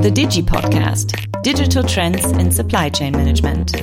The Digi Podcast Digital Trends in Supply Chain Management.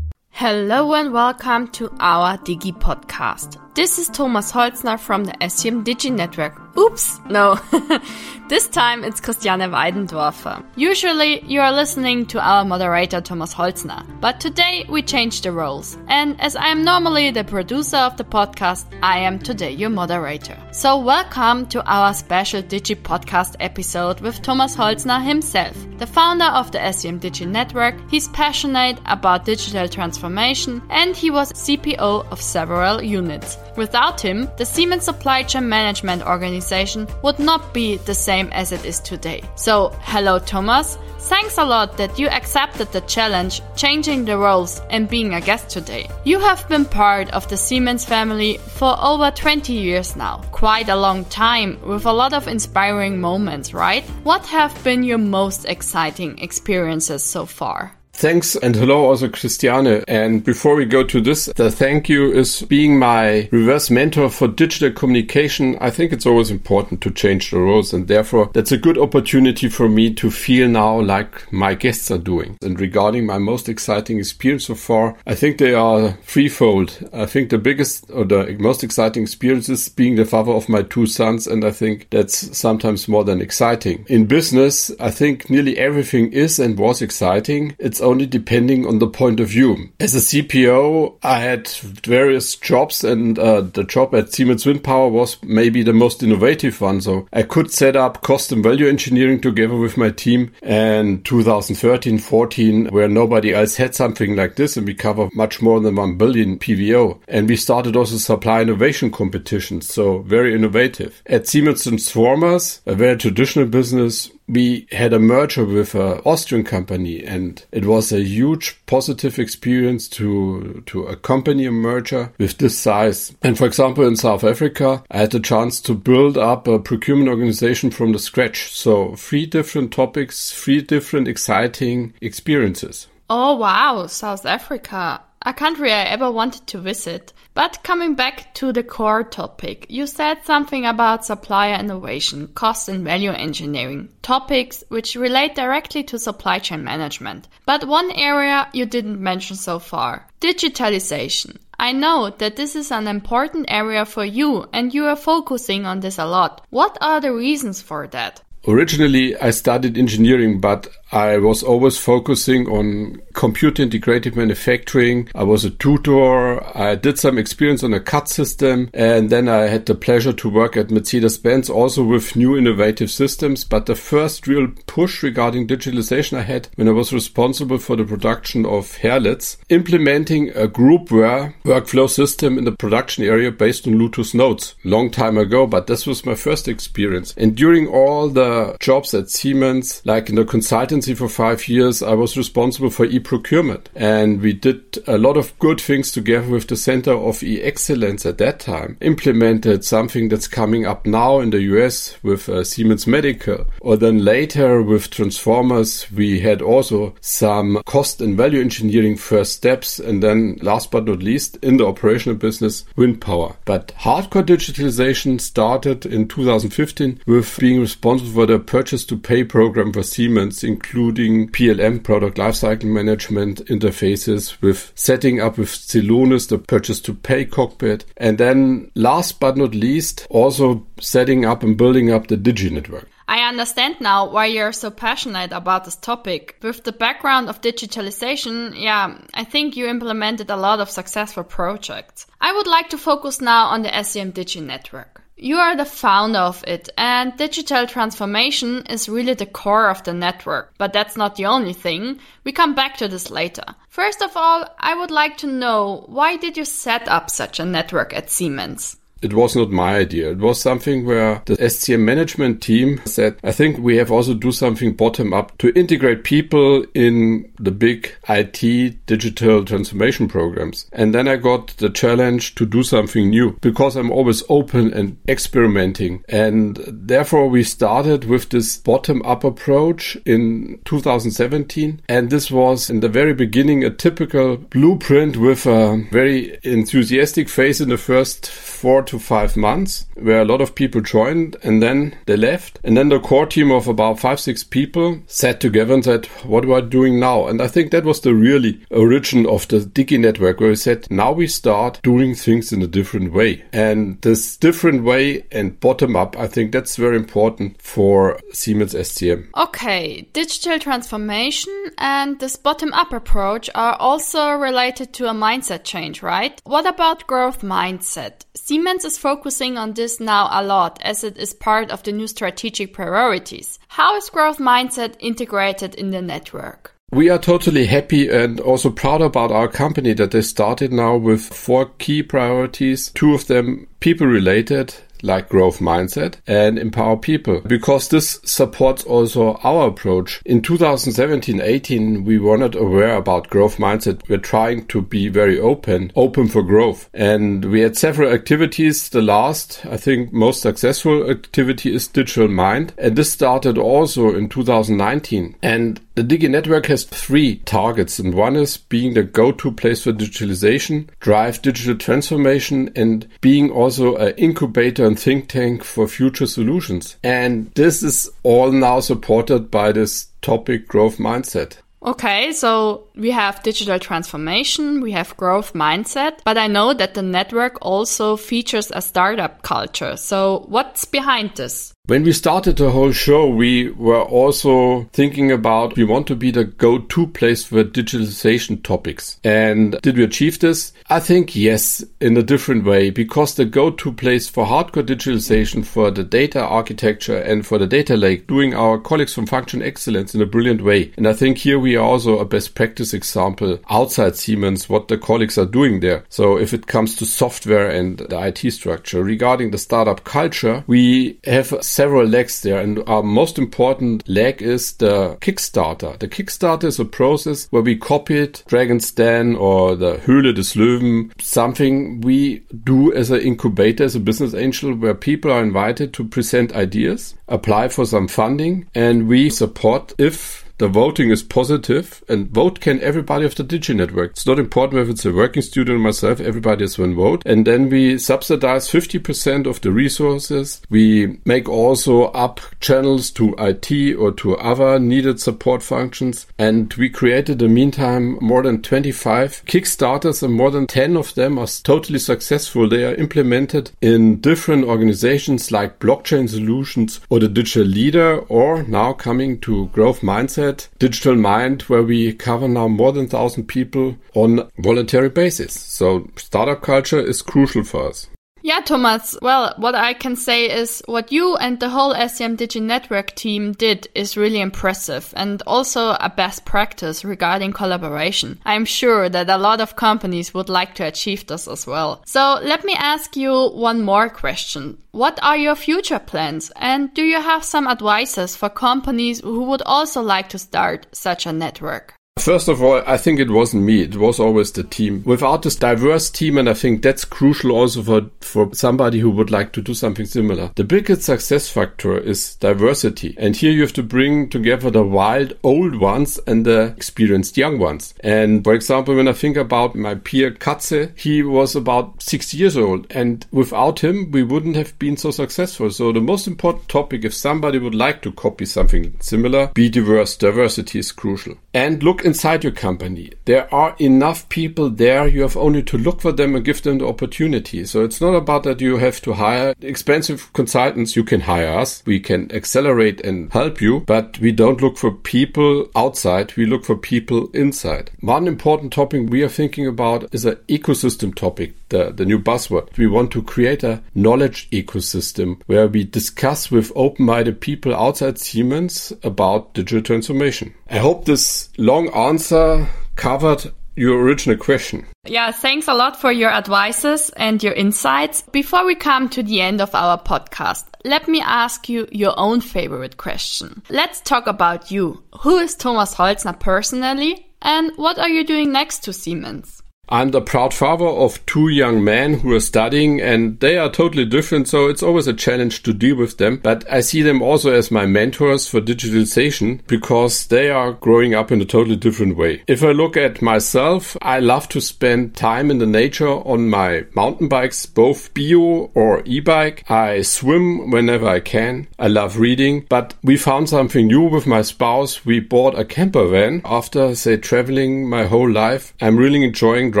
Hello and welcome to our Digi Podcast. This is Thomas Holzner from the SCM Digi Network. Oops, no. this time it's Christiane Weidendorfer. Usually you are listening to our moderator Thomas Holzner, but today we change the roles. And as I am normally the producer of the podcast, I am today your moderator. So welcome to our special Digi Podcast episode with Thomas Holzner himself. The founder of the SCM Digi Network, he's passionate about digital transformation and he was CPO of several units. Without him, the Siemens Supply Chain Management Organization would not be the same as it is today. So, hello Thomas, thanks a lot that you accepted the challenge, changing the roles and being a guest today. You have been part of the Siemens family for over 20 years now. Quite a long time with a lot of inspiring moments, right? What have been your most exciting experiences so far? Thanks and hello also Christiane. And before we go to this, the thank you is being my reverse mentor for digital communication. I think it's always important to change the roles and therefore that's a good opportunity for me to feel now like my guests are doing. And regarding my most exciting experience so far, I think they are threefold. I think the biggest or the most exciting experience is being the father of my two sons. And I think that's sometimes more than exciting. In business, I think nearly everything is and was exciting. It's only depending on the point of view. As a CPO, I had various jobs, and uh, the job at Siemens Wind Power was maybe the most innovative one. So I could set up cost and value engineering together with my team. And 2013, 14, where nobody else had something like this, and we cover much more than 1 billion PVO. And we started also supply innovation competitions. So very innovative. At Siemens Transformers, a very traditional business, we had a merger with an Austrian company and it was a huge positive experience to, to accompany a merger with this size. And for example, in South Africa, I had the chance to build up a procurement organization from the scratch. So three different topics, three different exciting experiences. Oh, wow. South Africa a country I ever wanted to visit. But coming back to the core topic, you said something about supplier innovation, cost and value engineering, topics which relate directly to supply chain management. But one area you didn't mention so far, digitalization. I know that this is an important area for you and you are focusing on this a lot. What are the reasons for that? Originally, I studied engineering, but I was always focusing on computer integrated manufacturing. I was a tutor. I did some experience on a CAD system. And then I had the pleasure to work at Mercedes Benz also with new innovative systems. But the first real push regarding digitalization I had when I was responsible for the production of hairlets, implementing a groupware workflow system in the production area based on Lotus Notes. Long time ago, but this was my first experience. And during all the jobs at Siemens, like in the consulting for five years, I was responsible for e-procurement. And we did a lot of good things together with the Center of E-Excellence at that time. Implemented something that's coming up now in the US with uh, Siemens Medical. Or then later with Transformers, we had also some cost and value engineering first steps. And then last but not least, in the operational business, wind power. But hardcore digitalization started in 2015 with being responsible for the purchase to pay program for Siemens, including including PLM, product lifecycle management interfaces with setting up with Celonis, the purchase to pay cockpit. And then last but not least, also setting up and building up the Digi network. I understand now why you're so passionate about this topic. With the background of digitalization, yeah, I think you implemented a lot of successful projects. I would like to focus now on the SCM Digi network. You are the founder of it, and digital transformation is really the core of the network. But that's not the only thing. We come back to this later. First of all, I would like to know why did you set up such a network at Siemens? It was not my idea. It was something where the SCM management team said, I think we have also do something bottom up to integrate people in the big IT digital transformation programs. And then I got the challenge to do something new because I'm always open and experimenting. And therefore we started with this bottom up approach in 2017. And this was in the very beginning a typical blueprint with a very enthusiastic phase in the first four to five months where a lot of people joined and then they left. And then the core team of about five, six people sat together and said, what are we doing now? And I think that was the really origin of the Digi network where we said, now we start doing things in a different way. And this different way and bottom up, I think that's very important for Siemens SCM. Okay, digital transformation and this bottom up approach are also related to a mindset change, right? What about growth mindset? Siemens is focusing on this now a lot as it is part of the new strategic priorities. How is growth mindset integrated in the network? We are totally happy and also proud about our company that they started now with four key priorities. Two of them people related like growth mindset and empower people because this supports also our approach. In 2017-18, we were not aware about growth mindset. We're trying to be very open, open for growth. And we had several activities. The last, I think most successful activity is digital mind. And this started also in 2019. And the Digi network has three targets, and one is being the go-to place for digitalization, drive digital transformation, and being also an incubator and think tank for future solutions. And this is all now supported by this topic growth mindset. Okay, so we have digital transformation, we have growth mindset, but I know that the network also features a startup culture. So what's behind this? When we started the whole show, we were also thinking about we want to be the go-to place for digitalization topics. And did we achieve this? I think yes, in a different way, because the go-to place for hardcore digitalization for the data architecture and for the data lake, doing our colleagues from function excellence in a brilliant way. And I think here we are also a best practice example outside Siemens, what the colleagues are doing there. So if it comes to software and the IT structure regarding the startup culture, we have several legs there. And our most important leg is the Kickstarter. The Kickstarter is a process where we copied Dragon's Den or the Höhle des Löwen, something we do as an incubator, as a business angel, where people are invited to present ideas, apply for some funding, and we support if the voting is positive and vote can everybody of the Digi network. It's not important if it's a working student or myself, everybody has one vote. And then we subsidize 50% of the resources. We make also up channels to IT or to other needed support functions. And we created in the meantime more than 25 Kickstarters and more than 10 of them are totally successful. They are implemented in different organizations like blockchain solutions or the digital leader or now coming to growth mindset Digital Mind, where we cover now more than 1,000 people on a voluntary basis. So startup culture is crucial for us. Yeah, Thomas. Well, what I can say is what you and the whole SCM Digi Network team did is really impressive and also a best practice regarding collaboration. I'm sure that a lot of companies would like to achieve this as well. So let me ask you one more question. What are your future plans? And do you have some advices for companies who would also like to start such a network? First of all, I think it wasn't me. It was always the team. Without this diverse team, and I think that's crucial also for, for somebody who would like to do something similar. The biggest success factor is diversity. And here you have to bring together the wild old ones and the experienced young ones. And for example, when I think about my peer Katze, he was about six years old. And without him, we wouldn't have been so successful. So the most important topic, if somebody would like to copy something similar, be diverse. Diversity is crucial. And look inside your company. There are enough people there. You have only to look for them and give them the opportunity. So it's not about that you have to hire expensive consultants. You can hire us. We can accelerate and help you, but we don't look for people outside. We look for people inside. One important topic we are thinking about is an ecosystem topic, the, the new buzzword. We want to create a knowledge ecosystem where we discuss with open-minded people outside Siemens about digital transformation. I hope this long answer covered your original question. Yeah, thanks a lot for your advices and your insights. Before we come to the end of our podcast, let me ask you your own favorite question. Let's talk about you. Who is Thomas Holzner personally and what are you doing next to Siemens? I'm the proud father of two young men who are studying and they are totally different. So it's always a challenge to deal with them. But I see them also as my mentors for digitalization because they are growing up in a totally different way. If I look at myself, I love to spend time in the nature on my mountain bikes, both bio or e-bike. I swim whenever I can. I love reading, but we found something new with my spouse. We bought a camper van after, say, traveling my whole life. I'm really enjoying driving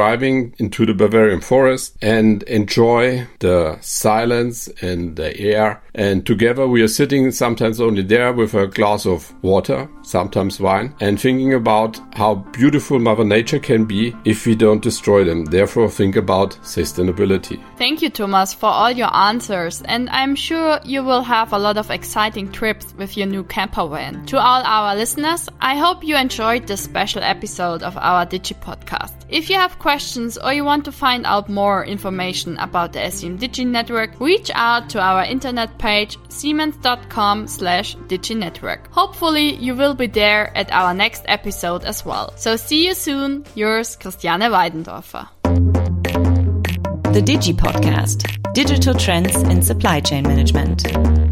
into the Bavarian forest and enjoy the silence and the air. And together we are sitting sometimes only there with a glass of water, sometimes wine, and thinking about how beautiful Mother Nature can be if we don't destroy them. Therefore, think about sustainability. Thank you, Thomas, for all your answers. And I'm sure you will have a lot of exciting trips with your new camper van. To all our listeners, I hope you enjoyed this special episode of our Digi podcast. If you have questions or you want to find out more information about the SCM Digi network, reach out to our internet page siemens.com slash diginetwork. Hopefully you will be there at our next episode as well. So see you soon. Yours, Christiane Weidendorfer. The Digi Podcast Digital Trends in Supply Chain Management.